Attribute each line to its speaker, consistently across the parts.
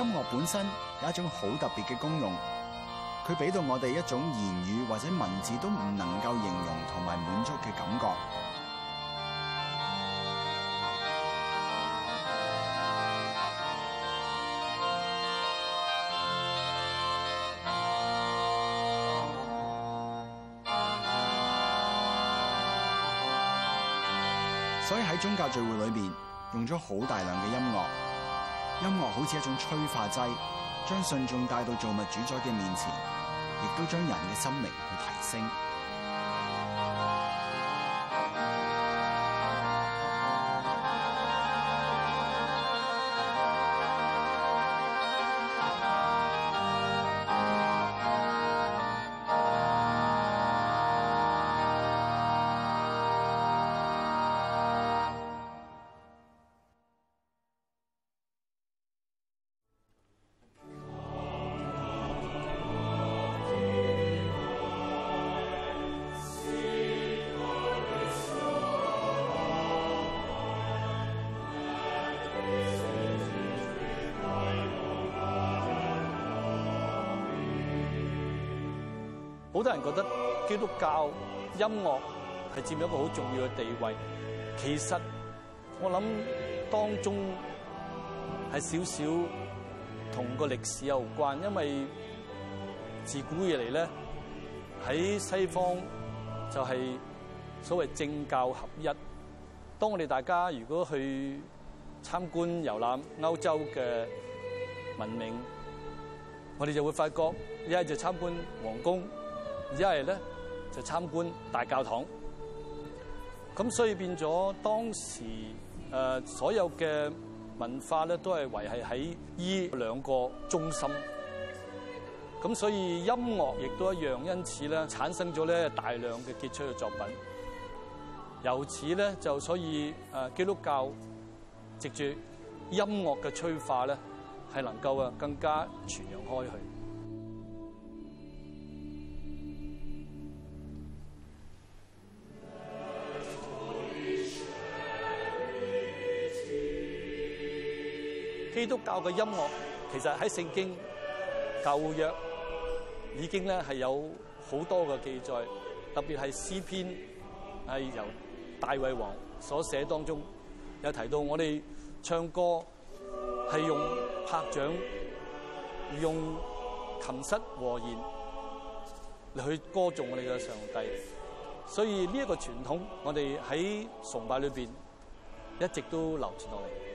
Speaker 1: 音樂本身有一種好特別嘅功用，佢俾到我哋一種言語或者文字都唔能夠形容同埋滿足嘅感覺。所以喺宗教聚會裏面，用咗好大量嘅音樂。音樂好似一種催化劑，將信眾帶到造物主宰嘅面前，亦都將人嘅心靈去提升。
Speaker 2: 好多人覺得基督教音樂係佔咗一個好重要嘅地位。其實我諗當中係少少同個歷史有關，因為自古以嚟咧喺西方就係所謂政教合一。當我哋大家如果去參觀遊覽歐洲嘅文明，我哋就會發覺，一係就參觀皇宮。一系咧就参观大教堂，咁所以变咗当时诶所有嘅文化咧都系维系喺依两个中心，咁所以音乐亦都一样，因此咧产生咗咧大量嘅杰出嘅作品。由此咧就所以诶基督教藉住音乐嘅催化咧系能够啊更加传扬开去。基督教嘅音乐其实喺圣经旧约已经咧系有好多嘅记载，特别系诗篇系由大卫王所写当中，有提到我哋唱歌系用拍掌、用琴瑟和弦嚟去歌颂我哋嘅上帝。所以呢一个传统，我哋喺崇拜里边一直都流传落嚟。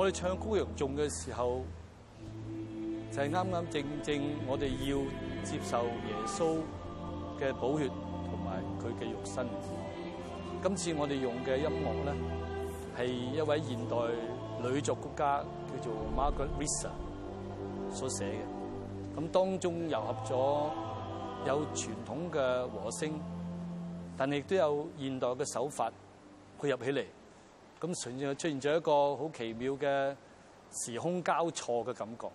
Speaker 2: 我哋唱高肉颂嘅时候，就系啱啱正正，我哋要接受耶稣嘅宝血同埋佢嘅肉身。今次我哋用嘅音乐咧，系一位现代女作曲家叫做 Margaret Risa 所写嘅。咁当中糅合咗有传统嘅和声，但系亦都有现代嘅手法佢入起嚟。咁順便出現咗一個好奇妙嘅時空交錯嘅感覺。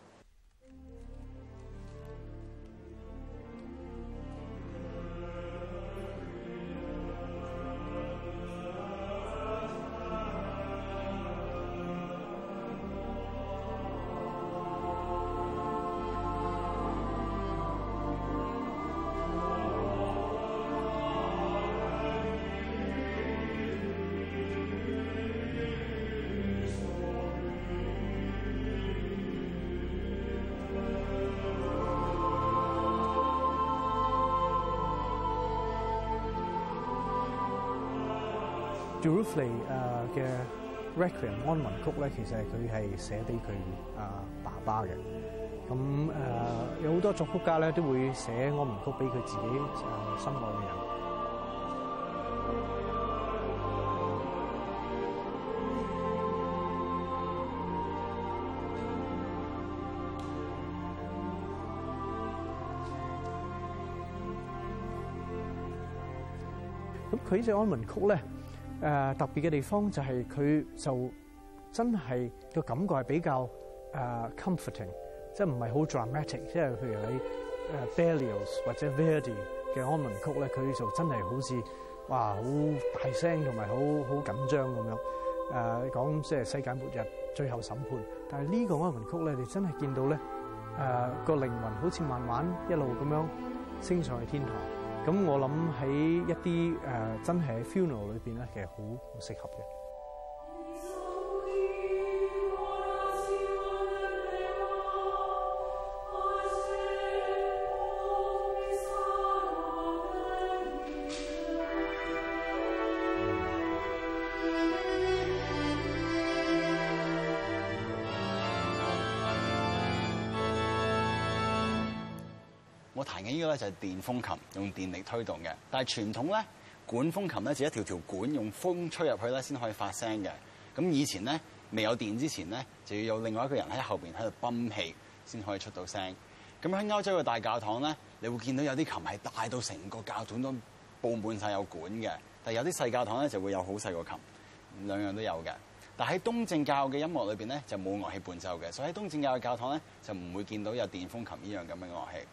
Speaker 3: 《Dulcely》誒嘅《Requiem》安民曲咧，其實佢係寫俾佢啊爸爸嘅。咁誒有好多作曲家咧都會寫安民曲俾佢自己心愛嘅人。咁佢寫安民曲咧？誒特別嘅地方就係佢就真係個感覺係比較誒 comforting，即係唔係好 dramatic，即係譬如喺《bellios》或者《v e r d i y 嘅安魂曲咧，佢就真係好似哇好大聲同埋好好緊張咁樣誒講即係世界末日、最後審判，但係呢個安魂曲咧，你真係見到咧誒個靈魂好似慢慢一路咁樣升上去天堂。咁我諗喺一啲誒真係 funeral 裏邊咧，其實好適合嘅。
Speaker 1: 彈嘅呢個咧就係電風琴，用電力推動嘅。但係傳統咧管風琴咧，就一條條管用風吹入去咧，先可以發聲嘅。咁以前咧未有電之前咧，就要有另外一個人喺後邊喺度泵氣先可以出到聲。咁喺歐洲嘅大教堂咧，你會見到有啲琴係大到成個教堂都佈滿晒有管嘅。但有啲細教堂咧就會有好細個琴，兩樣都有嘅。但喺東正教嘅音樂裏邊咧就冇樂器伴奏嘅，所以喺東正教嘅教堂咧就唔會見到有電風琴呢樣咁嘅樂器。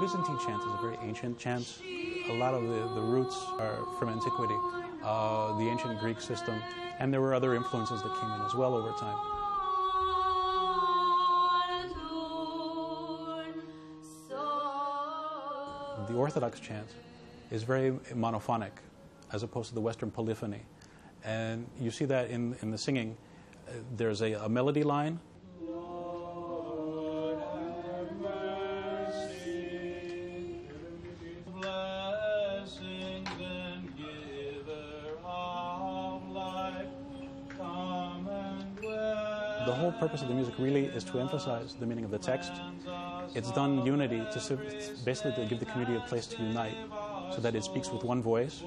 Speaker 4: Byzantine chant is a very ancient chant. A lot of the, the roots are from antiquity, uh, the ancient Greek system, and there were other influences that came in as well over time. Orthodox chant is very monophonic as opposed to the Western polyphony. And you see that in, in the singing. Uh, there's a, a melody line. the whole purpose of the music really is to emphasize the meaning of the text it's done unity to basically to give the community a place to unite so that it speaks with one voice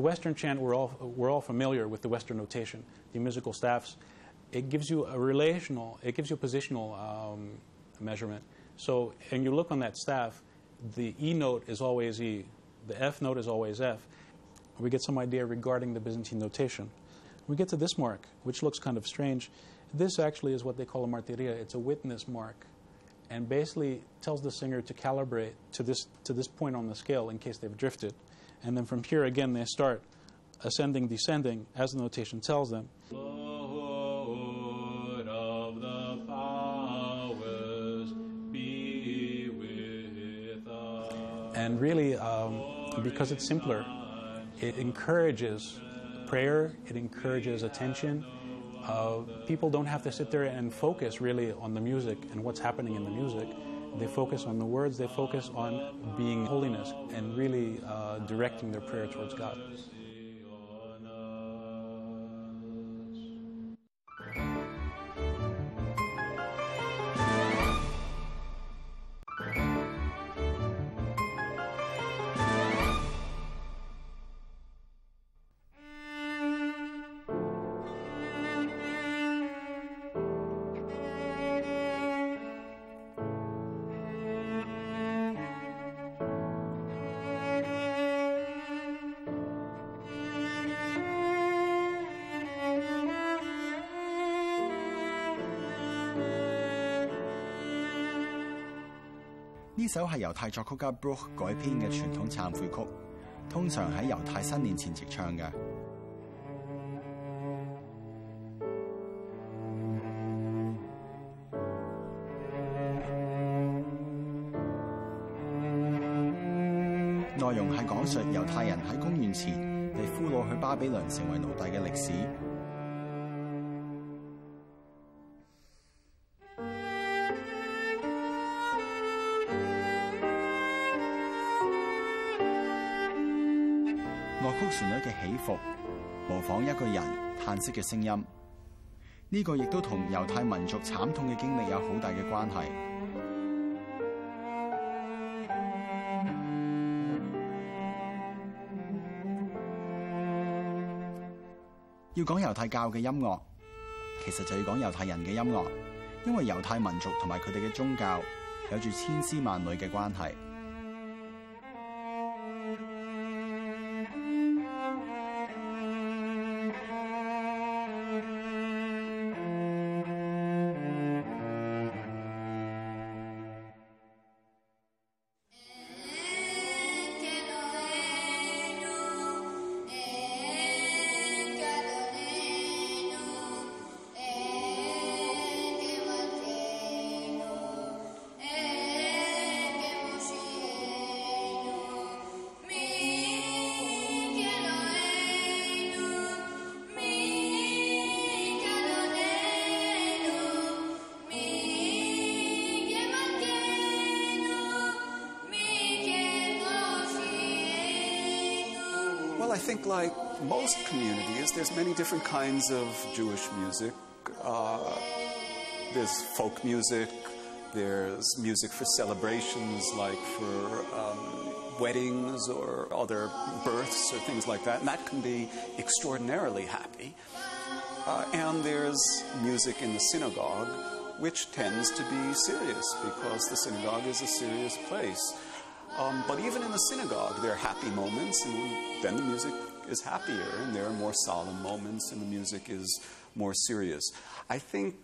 Speaker 4: the Western chant, we're all, we're all familiar with the Western notation, the musical staffs. It gives you a relational, it gives you a positional um, measurement. So, and you look on that staff, the E note is always E, the F note is always F. We get some idea regarding the Byzantine notation. We get to this mark, which looks kind of strange. This actually is what they call a martyria. it's a witness mark and basically tells the singer to calibrate to this to this point on the scale in case they've drifted. And then from here again, they start ascending, descending, as the notation tells them. And really, um, because it's simpler, it encourages prayer, it encourages attention. Uh, people don't have to sit there and focus really on the music and what's happening in the music. They focus on the words, they focus on being holiness and really uh, directing their prayer towards God.
Speaker 1: 呢首係猶太作曲家 Brook 改編嘅傳統忏悔曲，通常喺猶太新年前唱嘅。內容係講述猶太人喺公元前被俘虜去巴比倫成為奴隸嘅歷史。乐曲旋律嘅起伏，模仿一个人叹息嘅声音。呢个亦都同犹太民族惨痛嘅经历有好大嘅关系。要讲犹太教嘅音乐，其实就要讲犹太人嘅音乐，因为犹太民族同埋佢哋嘅宗教有住千丝万缕嘅
Speaker 5: 关系。think like most communities, there's many different kinds of Jewish music. Uh, there's folk music, there's music for celebrations like for um, weddings or other births or things like that, and that can be extraordinarily happy. Uh, and there's music in the synagogue, which tends to be serious because the synagogue is a serious place. Um, but even in the synagogue, there are happy moments, and then the music is happier, and there are more solemn moments, and the music is more serious. I think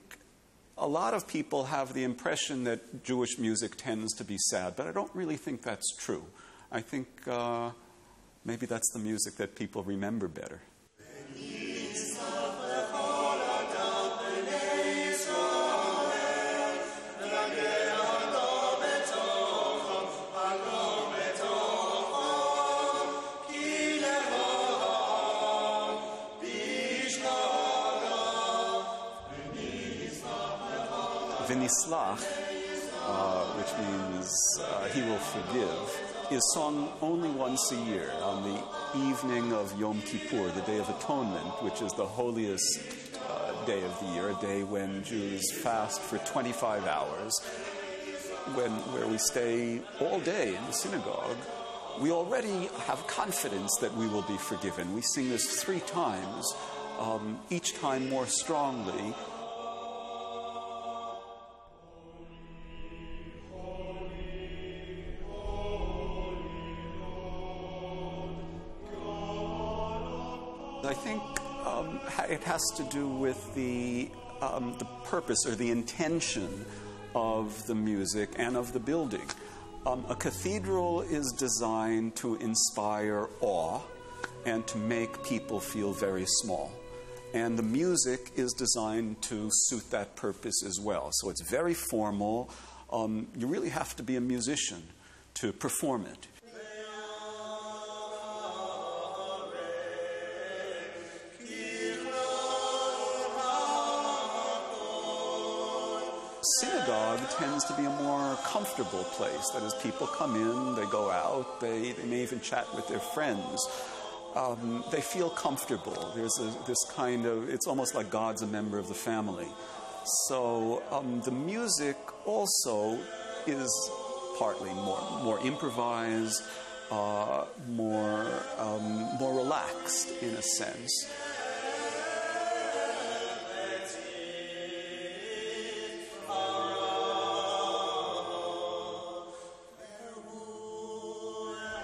Speaker 5: a lot of people have the impression that Jewish music tends to be sad, but I don't really think that's true. I think uh, maybe that's the music that people remember better. Yislach, uh, which means uh, He will forgive, is sung only once a year on the evening of Yom Kippur, the Day of Atonement, which is the holiest uh, day of the year, a day when Jews fast for 25 hours, when, where we stay all day in the synagogue. We already have confidence that we will be forgiven. We sing this three times, um, each time more strongly, has to do with the, um, the purpose or the intention of the music and of the building. Um, a cathedral is designed to inspire awe and to make people feel very small. And the music is designed to suit that purpose as well. So it's very formal. Um, you really have to be a musician to perform it. tends to be a more comfortable place. That is, people come in, they go out, they, they may even chat with their friends. Um, they feel comfortable. There's a, this kind of, it's almost like God's a member of the family. So um, the music also is partly more, more improvised, uh, more, um, more relaxed in a sense.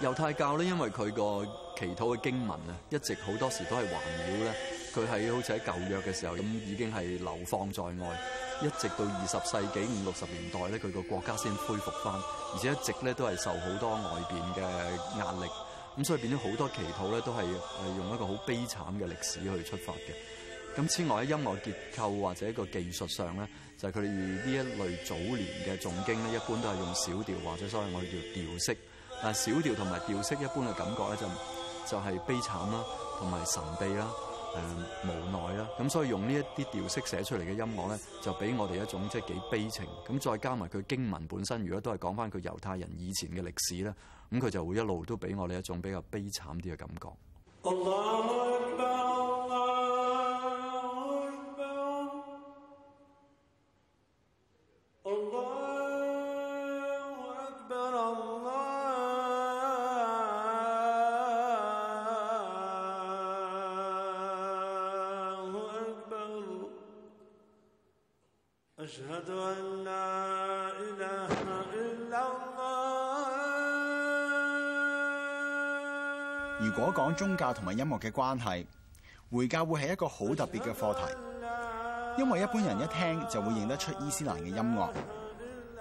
Speaker 6: 猶太教咧，因為佢個祈禱嘅經文啊，一直好多時都係環繞咧。佢喺好似喺舊約嘅時候咁，已經係流放在外，一直到二十世紀五六十年代咧，佢個國家先恢復翻，而且一直咧都係受好多外邊嘅壓力。咁所以變咗好多祈禱咧，都係係用一個好悲慘嘅歷史去出發嘅。咁此外喺音樂結構或者個技術上咧，就係佢呢一類早年嘅重經咧，一般都係用小調或者所謂我哋叫調式。啊，小調同埋調式一般嘅感覺咧，就就係悲慘啦，同埋神秘啦，誒無奈啦。咁所以用呢一啲調式寫出嚟嘅音樂咧，就俾我哋一種即係幾悲情。咁再加埋佢經文本身，如果都係講翻佢猶太人以前嘅歷史咧，咁佢就會一路都俾我哋一種比較悲慘啲嘅感覺。
Speaker 1: 如果讲宗教同埋音乐嘅关系，回教会系一个好特别嘅课题，因为一般人一听就会认得出伊斯兰嘅音乐，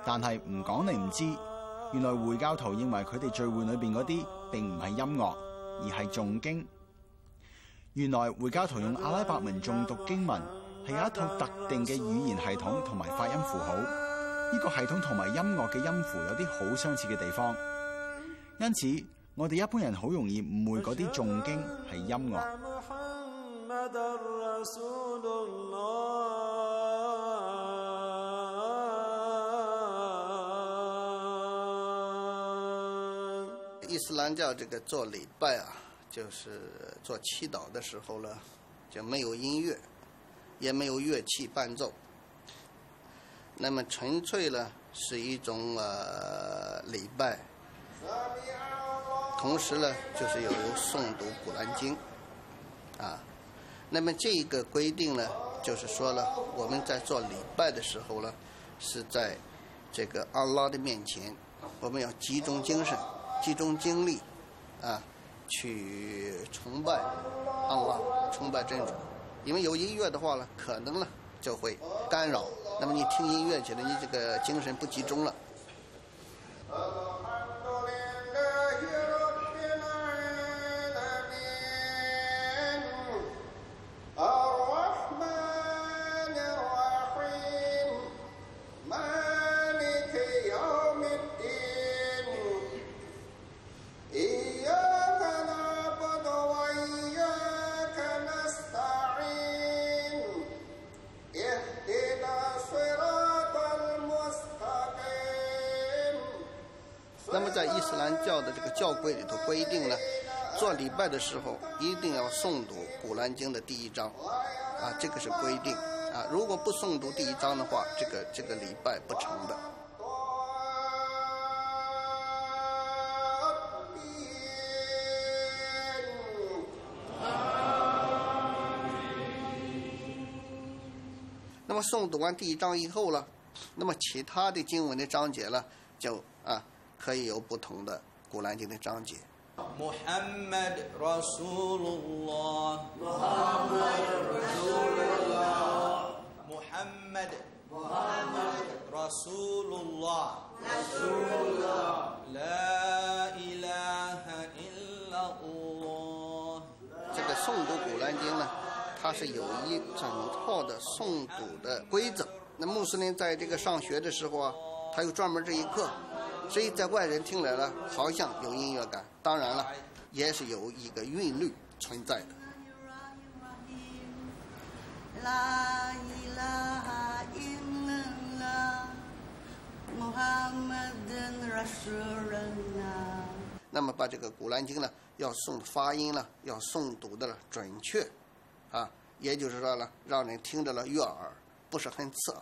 Speaker 1: 但系唔讲你唔知，原来回教徒认为佢哋聚会里边嗰啲并唔系音乐，而系诵经。原来回教徒用阿拉伯文诵读经文，系有一套特定嘅语言系统同埋发音符号，呢个系统同埋音乐嘅音符有啲好相似嘅地方，因此。我哋一般人好容易誤會嗰啲重經係音樂。
Speaker 7: 伊斯蘭教這做禮拜啊，就是做祈禱的時候呢，就没有音樂，也没有樂器伴奏，那麼純粹呢是一種呃禮拜。同时呢，就是有人诵读《古兰经》，啊，那么这一个规定呢，就是说了，我们在做礼拜的时候呢，是在这个阿拉的面前，我们要集中精神，集中精力，啊，去崇拜阿拉，崇拜真主。因为有音乐的话呢，可能呢就会干扰，那么你听音乐去了，你这个精神不集中了。会里头规定了，做礼拜的时候一定要诵读《古兰经》的第一章，啊，这个是规定，啊，如果不诵读第一章的话，这个这个礼拜不成的。那么诵读完第一章以后了，那么其他的经文的章节呢，就啊可以有不同的。古兰经的章节。这个诵读古兰经呢，它是有一整套的诵读的规则。那穆斯林在这个上学的时候啊，他有专门这一课。所以，在外人听来呢，好像有音乐感。当然了，也是有一个韵律存在的。那么，把这个《古兰经》呢，要诵发音呢，要诵读的准确，啊，也就是说呢，让人听着了悦耳，不是很刺耳。